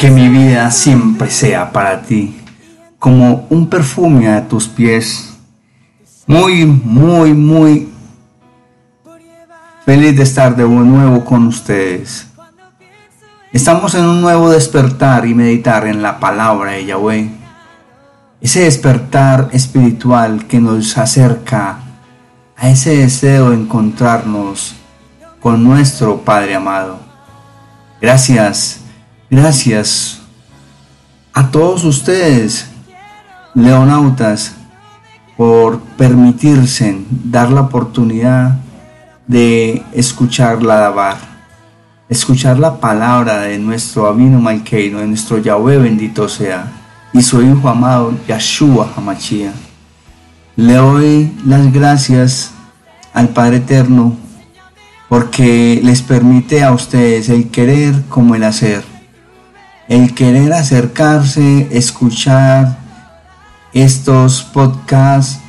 Que mi vida siempre sea para ti, como un perfume a tus pies. Muy, muy, muy feliz de estar de nuevo con ustedes. Estamos en un nuevo despertar y meditar en la palabra de Yahweh. Ese despertar espiritual que nos acerca a ese deseo de encontrarnos con nuestro Padre amado. Gracias, gracias a todos ustedes, leonautas, por permitirse dar la oportunidad de escuchar la Dabar, escuchar la palabra de nuestro Abino Malkeino, de nuestro Yahweh bendito sea, y su Hijo amado Yahshua Hamachia. Le doy las gracias al Padre Eterno porque les permite a ustedes el querer como el hacer, el querer acercarse, escuchar estos podcasts,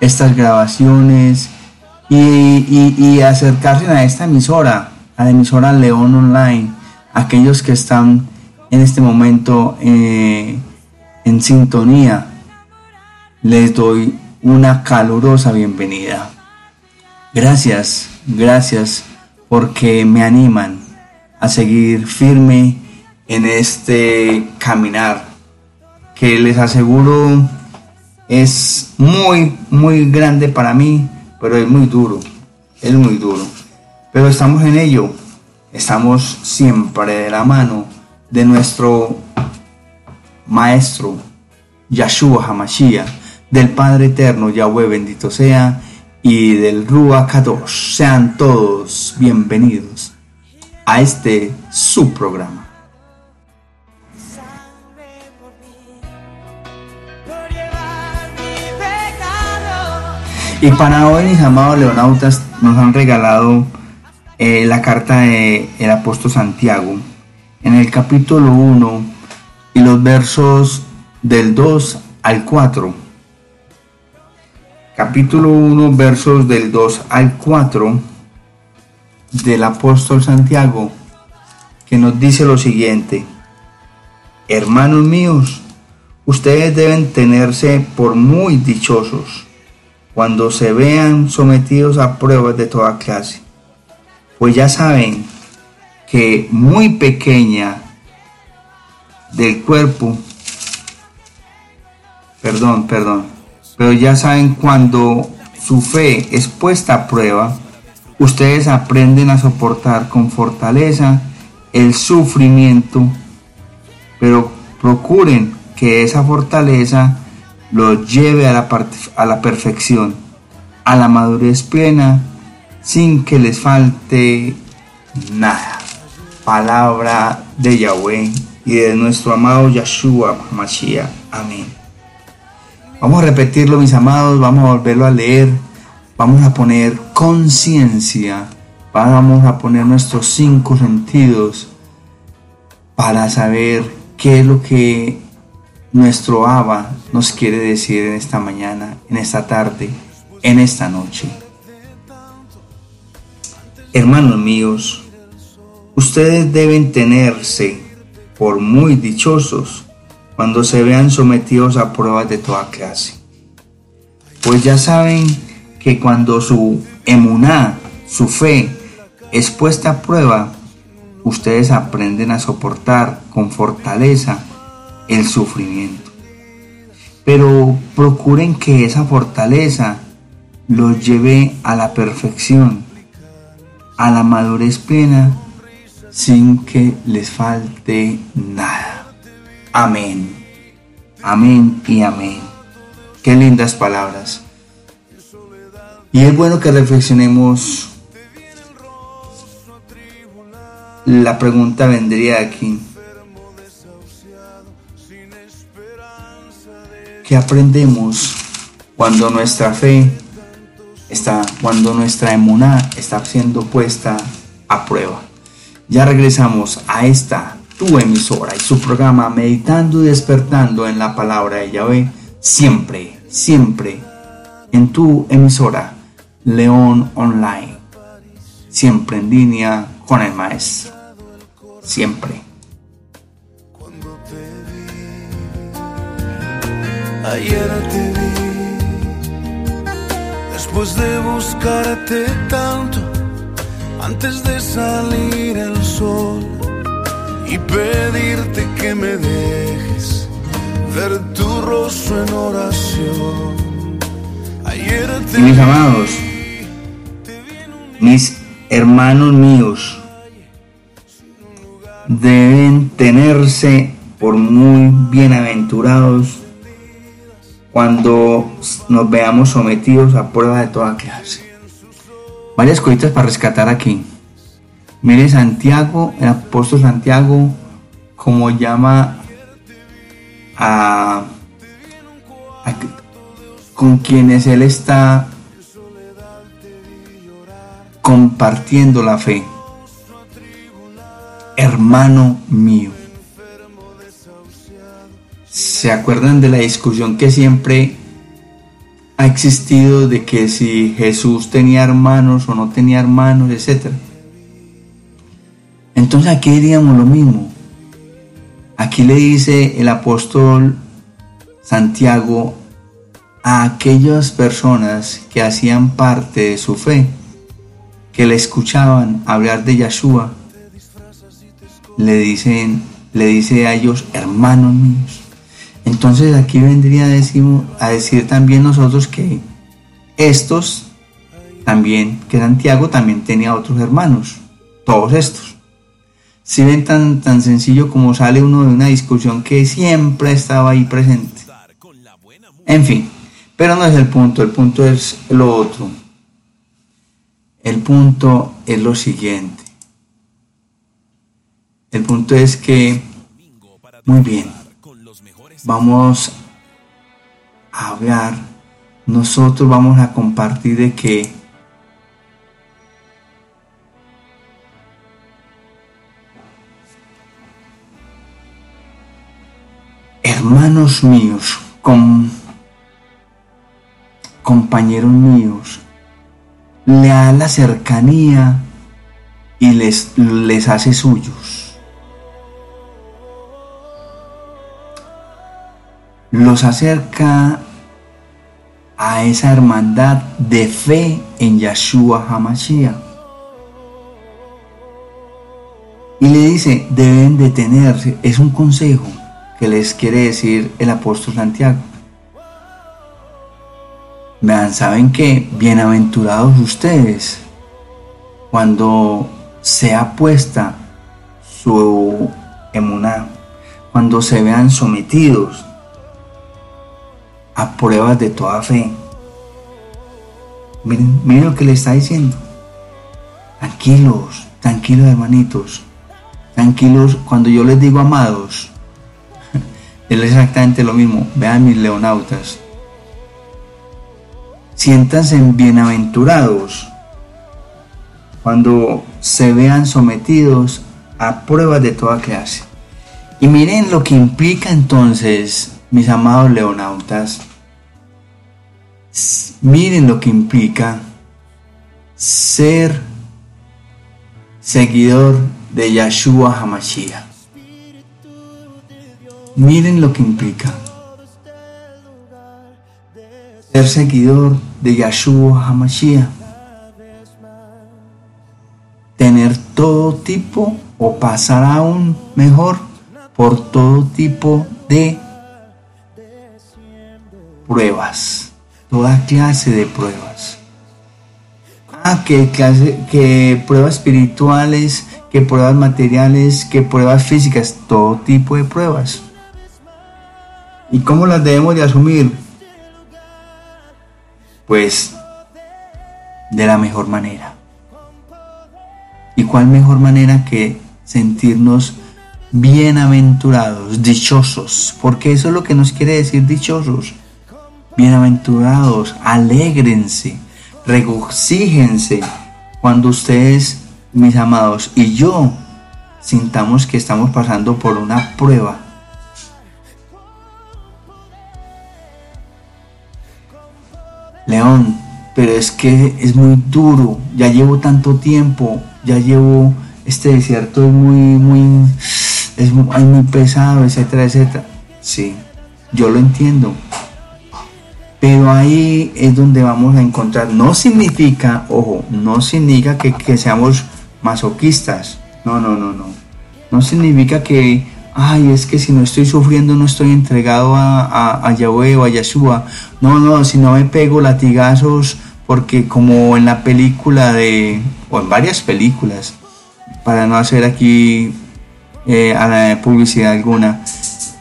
estas grabaciones y, acercarse a esta emisora, a la emisora León Online, aquellos que están en este momento eh, en sintonía, les doy una calurosa bienvenida. Gracias, gracias porque me animan a seguir firme en este caminar que les aseguro es muy, muy grande para mí, pero es muy duro, es muy duro. Pero estamos en ello, estamos siempre de la mano de nuestro Maestro, Yahshua Hamashiach, del Padre Eterno, Yahweh bendito sea, y del Ruach. Sean todos bienvenidos a este su programa. Y para hoy, mis amados leonautas, nos han regalado eh, la carta del el apóstol Santiago en el capítulo 1 y los versos del 2 al 4. Capítulo 1, versos del 2 al 4 del apóstol Santiago, que nos dice lo siguiente. Hermanos míos, ustedes deben tenerse por muy dichosos cuando se vean sometidos a pruebas de toda clase, pues ya saben que muy pequeña del cuerpo, perdón, perdón, pero ya saben cuando su fe es puesta a prueba, ustedes aprenden a soportar con fortaleza el sufrimiento, pero procuren que esa fortaleza lo lleve a la, a la perfección, a la madurez plena, sin que les falte nada. Palabra de Yahweh y de nuestro amado Yahshua Mashiach. Amén. Vamos a repetirlo, mis amados, vamos a volverlo a leer, vamos a poner conciencia, vamos a poner nuestros cinco sentidos para saber qué es lo que nuestro Abba nos quiere decir en esta mañana, en esta tarde, en esta noche. Hermanos míos, ustedes deben tenerse por muy dichosos cuando se vean sometidos a pruebas de toda clase. Pues ya saben que cuando su emuná, su fe, es puesta a prueba, ustedes aprenden a soportar con fortaleza el sufrimiento. Pero procuren que esa fortaleza los lleve a la perfección, a la madurez plena, sin que les falte nada. Amén. Amén y amén. Qué lindas palabras. Y es bueno que reflexionemos. La pregunta vendría aquí. ¿Qué aprendemos cuando nuestra fe está, cuando nuestra emuná está siendo puesta a prueba? Ya regresamos a esta tu emisora y su programa Meditando y Despertando en la Palabra de Yahvé, siempre, siempre en tu emisora León Online, siempre en línea con el Maestro, siempre. Ayer te vi, después de buscarte tanto, antes de salir el sol y pedirte que me dejes ver tu rostro en oración. Ayer te mis amados, mis hermanos míos, deben tenerse por muy bienaventurados cuando nos veamos sometidos a prueba de toda clase. Varias cositas para rescatar aquí. Mire Santiago, el apóstol Santiago, como llama a con quienes él está compartiendo la fe. Hermano mío. ¿Se acuerdan de la discusión que siempre ha existido de que si Jesús tenía hermanos o no tenía hermanos, etcétera? Entonces aquí diríamos lo mismo. Aquí le dice el apóstol Santiago a aquellas personas que hacían parte de su fe, que le escuchaban hablar de Yeshua, le dicen, le dice a ellos, hermanos míos. Entonces aquí vendría a decir, a decir también nosotros que estos también, que Santiago también tenía otros hermanos, todos estos. Si ven tan, tan sencillo como sale uno de una discusión que siempre estaba ahí presente. En fin, pero no es el punto, el punto es lo otro. El punto es lo siguiente. El punto es que, muy bien, vamos a hablar, nosotros vamos a compartir de que hermanos míos, compañeros míos, le da la cercanía y les, les hace suyos. Los acerca a esa hermandad de fe en Yahshua Hamashiach. Y le dice, deben detenerse. Es un consejo que les quiere decir el apóstol Santiago. Vean, ¿saben qué? Bienaventurados ustedes cuando sea puesta su emuná, cuando se vean sometidos a pruebas de toda fe. Miren, miren lo que le está diciendo. Tranquilos, tranquilos hermanitos. Tranquilos, cuando yo les digo amados, es exactamente lo mismo. Vean mis leonautas. Siéntanse bienaventurados cuando se vean sometidos a pruebas de toda clase. Y miren lo que implica entonces mis amados leonautas, miren lo que implica ser seguidor de Yahshua Hamashiach. Miren lo que implica ser seguidor de Yahshua Hamashiach. Tener todo tipo o pasar aún mejor por todo tipo de pruebas, toda clase de pruebas. Ah, que, clase, que pruebas espirituales, que pruebas materiales, que pruebas físicas, todo tipo de pruebas. ¿Y cómo las debemos de asumir? Pues de la mejor manera. ¿Y cuál mejor manera que sentirnos bienaventurados, dichosos? Porque eso es lo que nos quiere decir dichosos Bienaventurados, alégrense, regocíjense cuando ustedes, mis amados, y yo sintamos que estamos pasando por una prueba. León, pero es que es muy duro, ya llevo tanto tiempo, ya llevo, este desierto es muy, muy, es muy, pesado, etcétera, etcétera. Sí, yo lo entiendo, Pero ahí es donde vamos a encontrar, no significa, ojo, no significa que, que seamos masoquistas, no, no, no, no. No significa que, ay, es que si no estoy sufriendo no estoy entregado a, a, Yahweh o a Yeshua. No, no, si no me pego latigazos, porque como en la película de, o en varias películas, para no hacer aquí eh, a la publicidad alguna,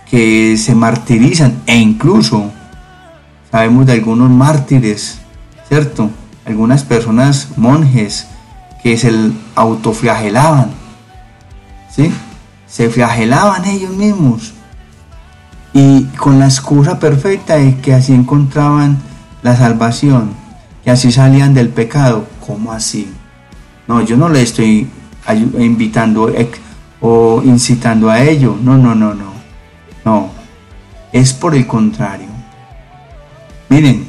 que se martirizan e incluso sabemos de algunos mártires, ¿cierto? Algunas personas, monjes, que se autoflagelaban, ¿sí? Se flagelaban ellos mismos. Y con la excusa perfecta de que así encontraban la salvación, y así salían del pecado. ¿Cómo así? No, yo no le estoy invitando o incitando a ello. No, no, no, no. No. Es por el contrario. Miren,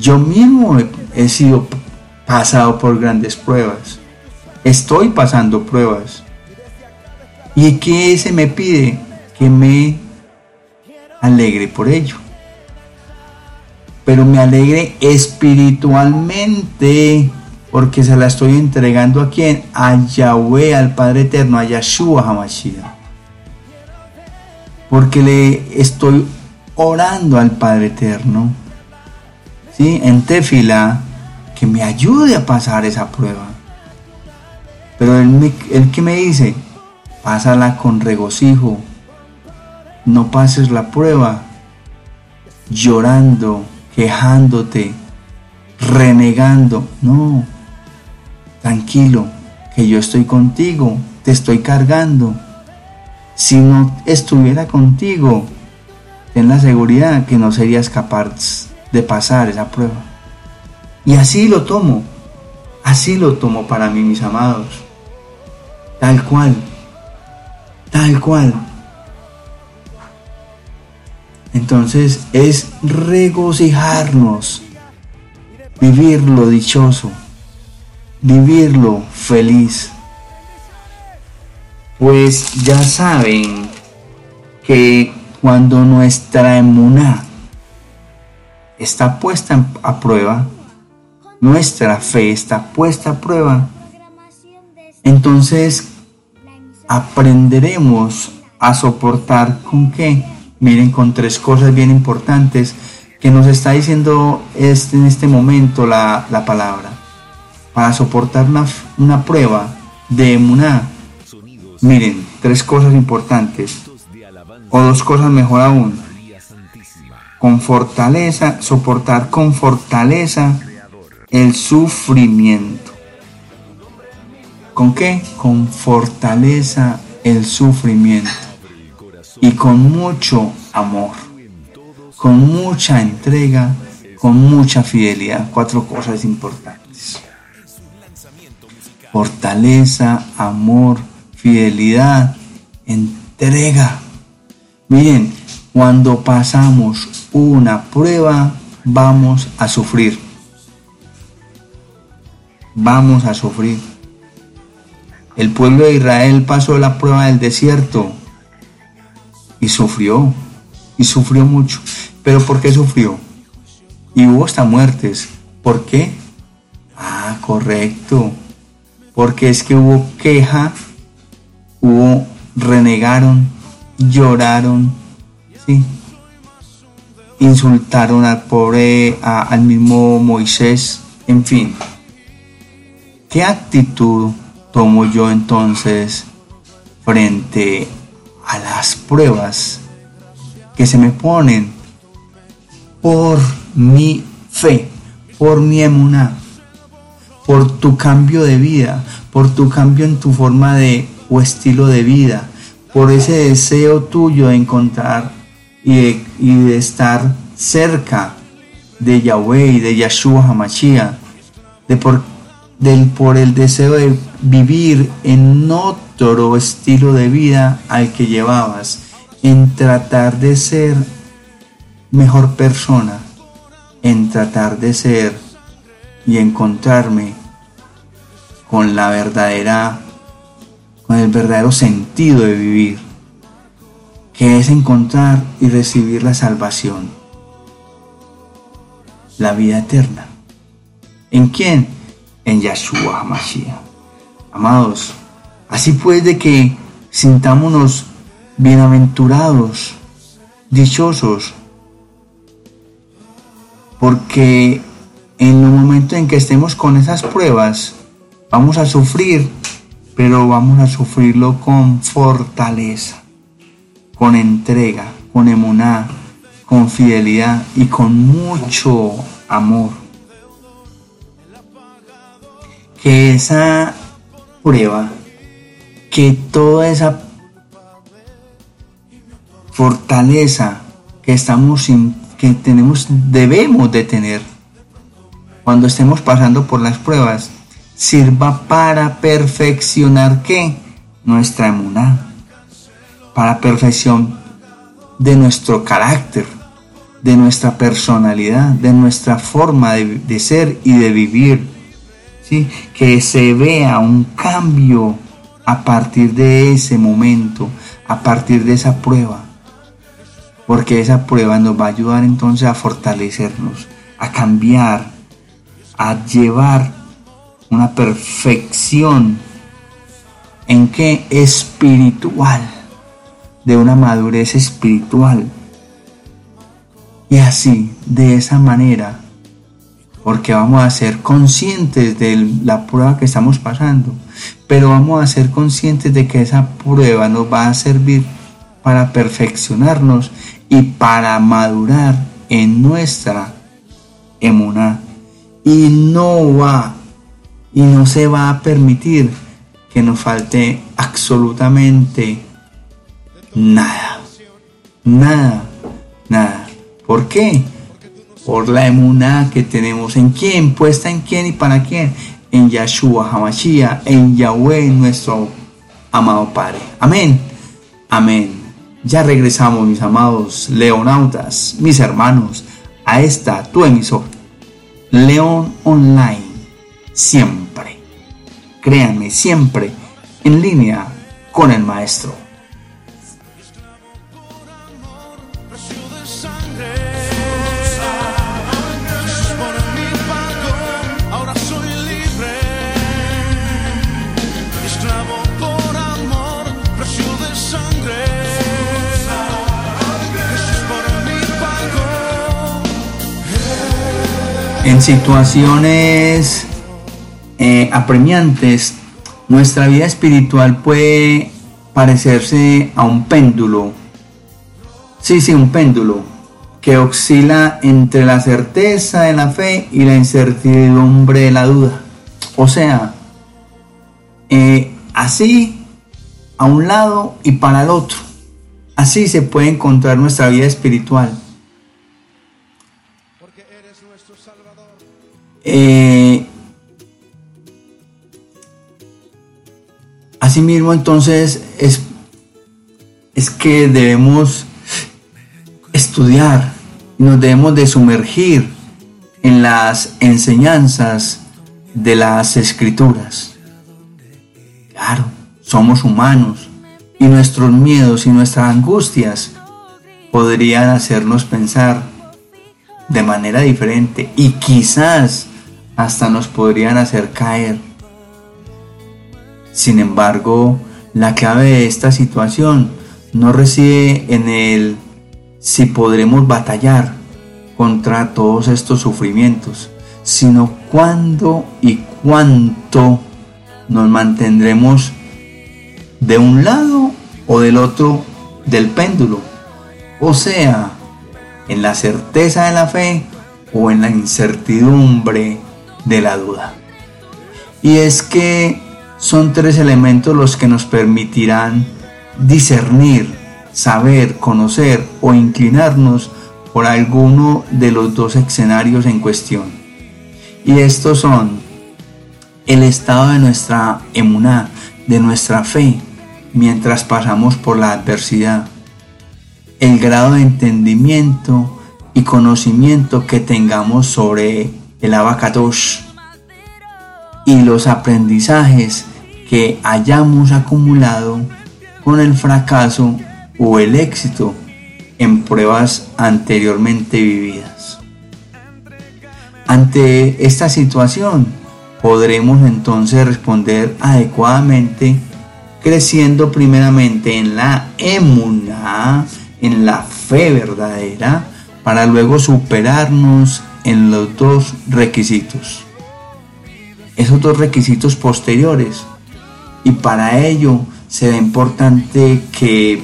yo mismo he, sido pasado por grandes pruebas. Estoy pasando pruebas. ¿Y qué se me pide? Que me alegre por ello. Pero me alegre espiritualmente porque se la estoy entregando a quién? A Yahweh, al Padre Eterno, a Yahshua HaMashiach. Porque le estoy orando al Padre Eterno, ¿sí? En tefila, que me ayude a pasar esa prueba. Pero él, él que me dice, pásala con regocijo, no pases la prueba llorando, quejándote, renegando, no, tranquilo, que yo estoy contigo, te estoy cargando. Si no estuviera contigo, ten la seguridad que no serías capaz de pasar esa prueba. Y así lo tomo, así lo tomo para mí, mis amados. Tal cual, tal cual. Entonces es regocijarnos, vivirlo dichoso, vivirlo feliz. Pues ya saben que cuando nuestra emuná está puesta a prueba, nuestra fe está puesta a prueba, entonces aprenderemos a soportar con qué. Miren, con tres cosas bien importantes que nos está diciendo este, en este momento la, la palabra. Para soportar una, una prueba de emuná. Miren, tres cosas importantes o dos cosas mejor aún. Con fortaleza, soportar con fortaleza el sufrimiento. ¿Con qué? Con fortaleza el sufrimiento. Y con mucho amor. Con mucha entrega, con mucha fidelidad. Cuatro cosas importantes. Fortaleza, amor, fidelidad, entrega. Miren, cuando pasamos una prueba, vamos a sufrir. Vamos a sufrir. El pueblo de Israel pasó la prueba del desierto y sufrió, y sufrió mucho. ¿Pero por qué sufrió? Y hubo hasta muertes. ¿Por qué? Ah, correcto. Porque es que hubo queja, hubo, renegaron, lloraron, ¿sí? insultaron al pobre, al mismo Moisés, en fin. ¿Qué actitud tomo yo entonces frente a las pruebas que se me ponen por mi fe, por mi emuná, por tu cambio de vida, por tu cambio en tu forma de o estilo de vida, por ese deseo tuyo de encontrar y de, estar cerca de Yahweh y de Yahshua Hamashiach, de por, del, por el deseo de vivir en otro estilo de vida al que llevabas, en tratar de ser mejor persona, en tratar de ser y encontrarme con la verdadera con el verdadero sentido de vivir, que es encontrar y recibir la salvación. la vida eterna. ¿En quién? En Yahshua Mashiach. Amados, así pues de que sintámonos bienaventurados, dichosos, porque en el momento en que estemos con esas pruebas, vamos a sufrir, pero vamos a sufrirlo con fortaleza, con entrega, con emuná, con fidelidad y con mucho amor. Que esa prueba, que toda esa fortaleza que estamos que tenemos debemos de tener cuando estemos pasando por las pruebas sirva para perfeccionar qué nuestra emuná. Para perfección de nuestro carácter de nuestra personalidad de nuestra forma de, ser y de vivir ¿sí? que se vea un cambio a partir de ese momento a partir de esa prueba. Porque esa prueba nos va a ayudar entonces a fortalecernos, a cambiar, a llevar una perfección en qué espiritual, de una madurez espiritual. Y así, de esa manera, porque vamos a ser conscientes de la prueba que estamos pasando, pero vamos a ser conscientes de que esa prueba nos va a servir para perfeccionarnos y para madurar en nuestra emuná. Y no va y no se va a permitir que nos falte absolutamente nada. Nada, nada. ¿Por qué? Por la emuná que tenemos en quién, puesta en quién y para quién. En Yahshua Hamashiach, en Yahweh, nuestro amado Padre. Amén. Amén. Ya regresamos, mis amados leonautas, mis hermanos, a esta tu emisor, León Online, siempre, créanme, siempre en línea con el maestro. en situaciones eh, apremiantes, nuestra vida espiritual puede parecerse a un péndulo. Sí, sí, un péndulo que oscila entre la certeza de la fe y la incertidumbre de la duda. O sea, eh, así a un lado y para el otro. Así se puede encontrar nuestra vida espiritual. Eh, asimismo, entonces, es, es que debemos estudiar, nos debemos de sumergir en las enseñanzas de las escrituras. Claro, somos humanos y nuestros miedos y nuestras angustias podrían hacernos pensar de manera diferente y quizás hasta nos podrían hacer caer. Sin embargo, la clave de esta situación no reside en el si podremos batallar contra todos estos sufrimientos, sino cuándo y cuánto nos mantendremos de un lado o del otro del péndulo, o sea, en la certeza de la fe o en la incertidumbre de la duda. Y es que son tres elementos los que nos permitirán discernir, saber, conocer o inclinarnos por alguno de los dos escenarios en cuestión. Y estos son el estado de nuestra emuná, de nuestra fe, mientras pasamos por la adversidad, el grado de entendimiento y conocimiento que tengamos sobre el abacatos y los aprendizajes que hayamos acumulado con el fracaso o el éxito en pruebas anteriormente vividas. Ante esta situación, podremos entonces responder adecuadamente, creciendo primeramente en la emuna, en la fe verdadera, para luego superarnos en los dos requisitos. Esos dos requisitos posteriores. Y para ello será importante que,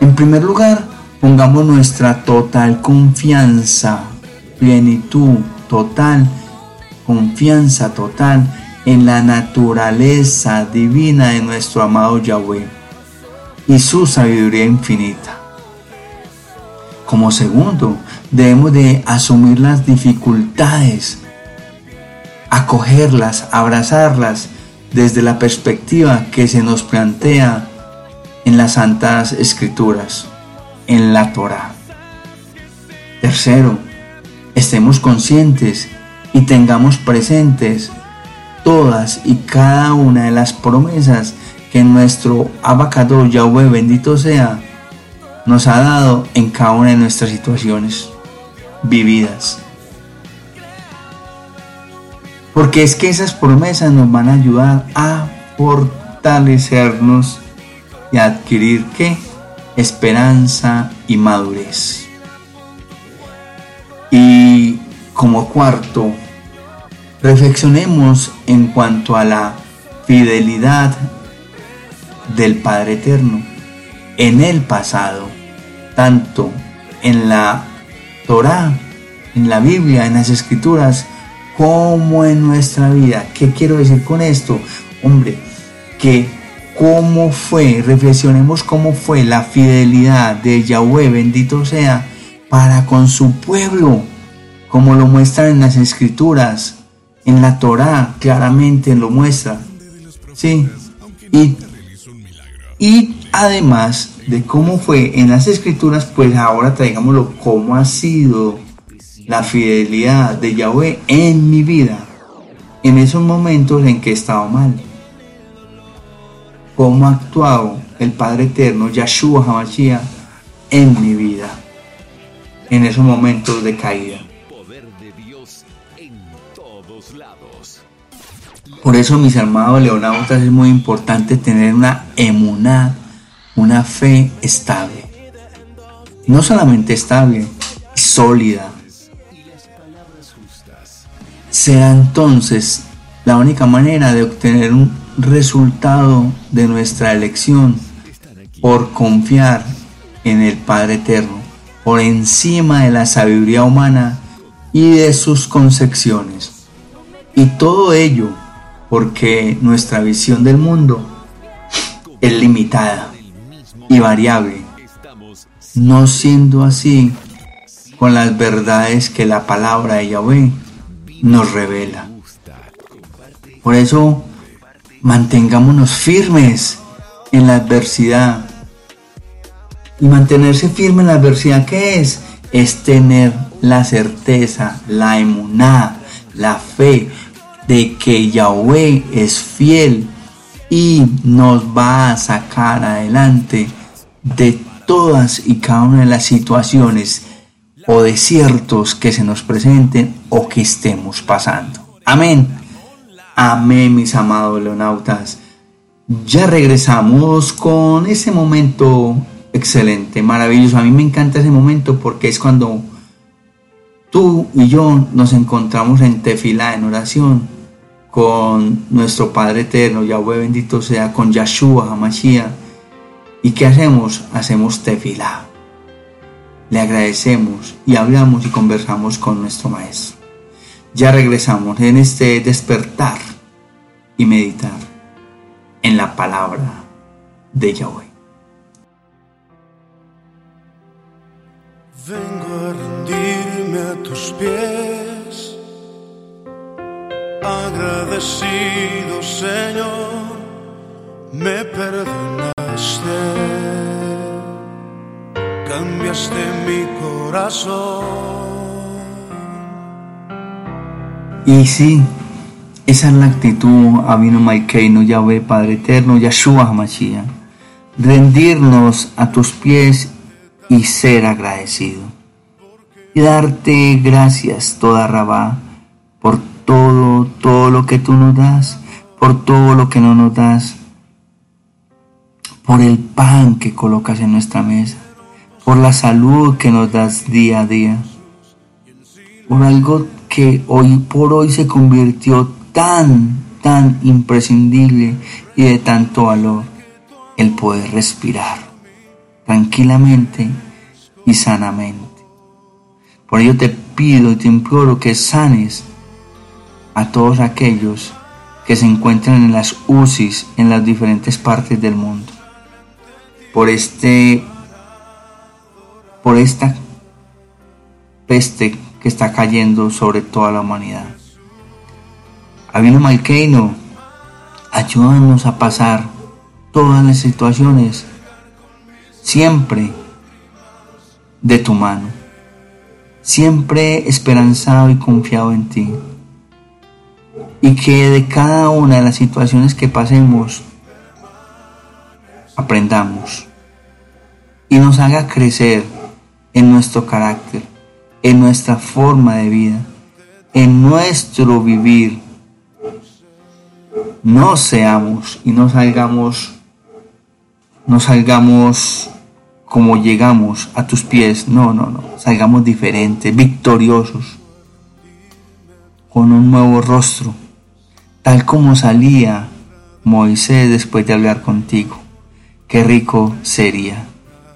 en primer lugar, pongamos nuestra total confianza, plenitud total, confianza total en la naturaleza divina de nuestro amado Yahweh y su sabiduría infinita. Como segundo, debemos de asumir las dificultades, acogerlas, abrazarlas desde la perspectiva que se nos plantea en las Santas Escrituras, en la Torah. Tercero, estemos conscientes y tengamos presentes todas y cada una de las promesas que nuestro abacado Yahweh bendito sea nos ha dado en cada una de nuestras situaciones vividas. Porque es que esas promesas nos van a ayudar a fortalecernos y a adquirir qué? Esperanza y madurez. Y como cuarto, reflexionemos en cuanto a la fidelidad del Padre Eterno en el pasado, tanto en la Torah, en la Biblia, en las Escrituras, como en nuestra vida. ¿Qué quiero decir con esto? Hombre, que cómo fue, reflexionemos cómo fue la fidelidad de Yahweh, bendito sea, para con su pueblo, como lo muestran en las Escrituras, en la Torah, claramente lo muestra. Sí, y, y además de cómo fue en las escrituras, pues ahora traigámoslo cómo ha sido la fidelidad de Yahweh en mi vida, en esos momentos en que he estado mal. Cómo ha actuado el Padre Eterno, Yahshua Hamashiach, en mi vida, en esos momentos de caída. Por eso, mis amados leonautas, es muy importante tener una emunad una fe estable. No solamente estable, sólida. Será entonces la única manera de obtener un resultado de nuestra elección por confiar en el Padre Eterno, por encima de la sabiduría humana y de sus concepciones. Y todo ello porque nuestra visión del mundo es limitada y variable, no siendo así con las verdades que la palabra de Yahweh nos revela. Por eso, mantengámonos firmes en la adversidad. Y mantenerse firme en la adversidad, ¿qué es? Es tener la certeza, la emuná, la fe de que Yahweh es fiel y nos va a sacar adelante de todas y cada una de las situaciones o desiertos que se nos presenten o que estemos pasando. Amén. Amén, mis amados leonautas. Ya regresamos con ese momento excelente, maravilloso. A mí me encanta ese momento porque es cuando tú y yo nos encontramos en tefila, en oración, con nuestro Padre Eterno, Yahweh bendito sea, con Yahshua Hamashiach ¿Y qué hacemos? Hacemos tefila. Le agradecemos y hablamos y conversamos con nuestro Maestro. Ya regresamos en este despertar y meditar en la palabra de Yahweh. Vengo a rendirme a tus pies, agradecido Señor, me perdonas cambiaste mi corazón. Y sí, esa es la actitud, Abino Maikeino, Yahweh, Padre Eterno, Yahshua Hamashiach. Rendirnos a tus pies y ser agradecido. y darte gracias toda Rabá por todo, todo lo que tú nos das, por todo lo que no nos das, por el pan que colocas en nuestra mesa, por la salud que nos das día a día, por algo que hoy por hoy se convirtió tan, tan imprescindible y de tanto valor, el poder respirar tranquilamente y sanamente. Por ello te pido y te imploro que sanes a todos aquellos que se encuentran en las UCIs en las diferentes partes del mundo. Por este por esta peste que está cayendo sobre toda la humanidad. Avino Malkeino, ayúdanos a pasar todas las situaciones siempre de tu mano siempre esperanzado y confiado en ti. Y que de cada una de las situaciones que pasemos, aprendamos y nos haga crecer en nuestro carácter, en nuestra forma de vida, en nuestro vivir. No seamos y no salgamos, no salgamos como llegamos a tus pies. No, no, no. Salgamos diferentes, victoriosos, con un nuevo rostro, tal como salía Moisés después de hablar contigo. Qué rico sería.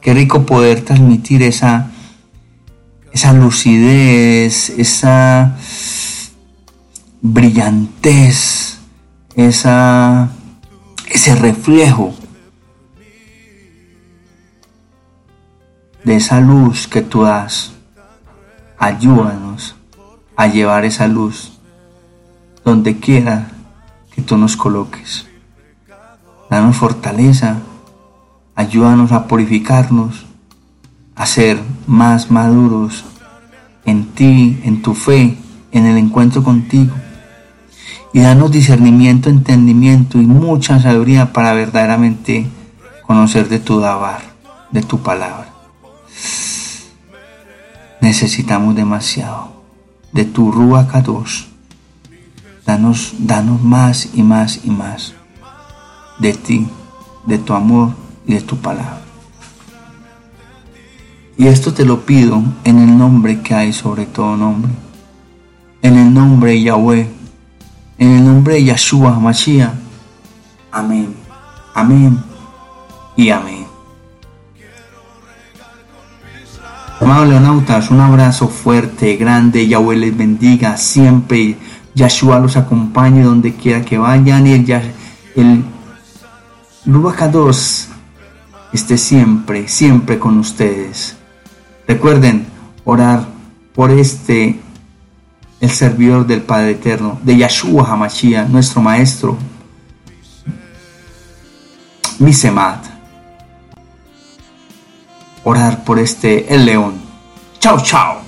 Qué rico poder transmitir esa, esa lucidez, esa brillantez, esa, ese reflejo de esa luz que tú das. Ayúdanos a llevar esa luz donde quiera que tú nos coloques. Danos fortaleza, ayúdanos a purificarnos, a ser más maduros en ti, en tu fe, en el encuentro contigo. Y danos discernimiento, entendimiento y mucha sabiduría para verdaderamente conocer de tu dabar, de tu palabra. Necesitamos demasiado de tu Rúa Kadosh. Danos, danos más y más y más de ti, de tu amor y de tu palabra. Y esto te lo pido en el nombre que hay sobre todo nombre, en el nombre de Yahweh, en el nombre de Yahshua Mashiach. Amén, amén. Y amén. Amados leonautas, un abrazo fuerte, grande, Yahweh les bendiga siempre, Yahshua los acompañe donde quiera que vayan. Y el, el Ruach esté siempre, siempre con ustedes. Recuerden orar por este, el servidor del Padre Eterno, de Yahshua Hamashiach, nuestro Maestro, Misemat orar por este el león. Chao, chao.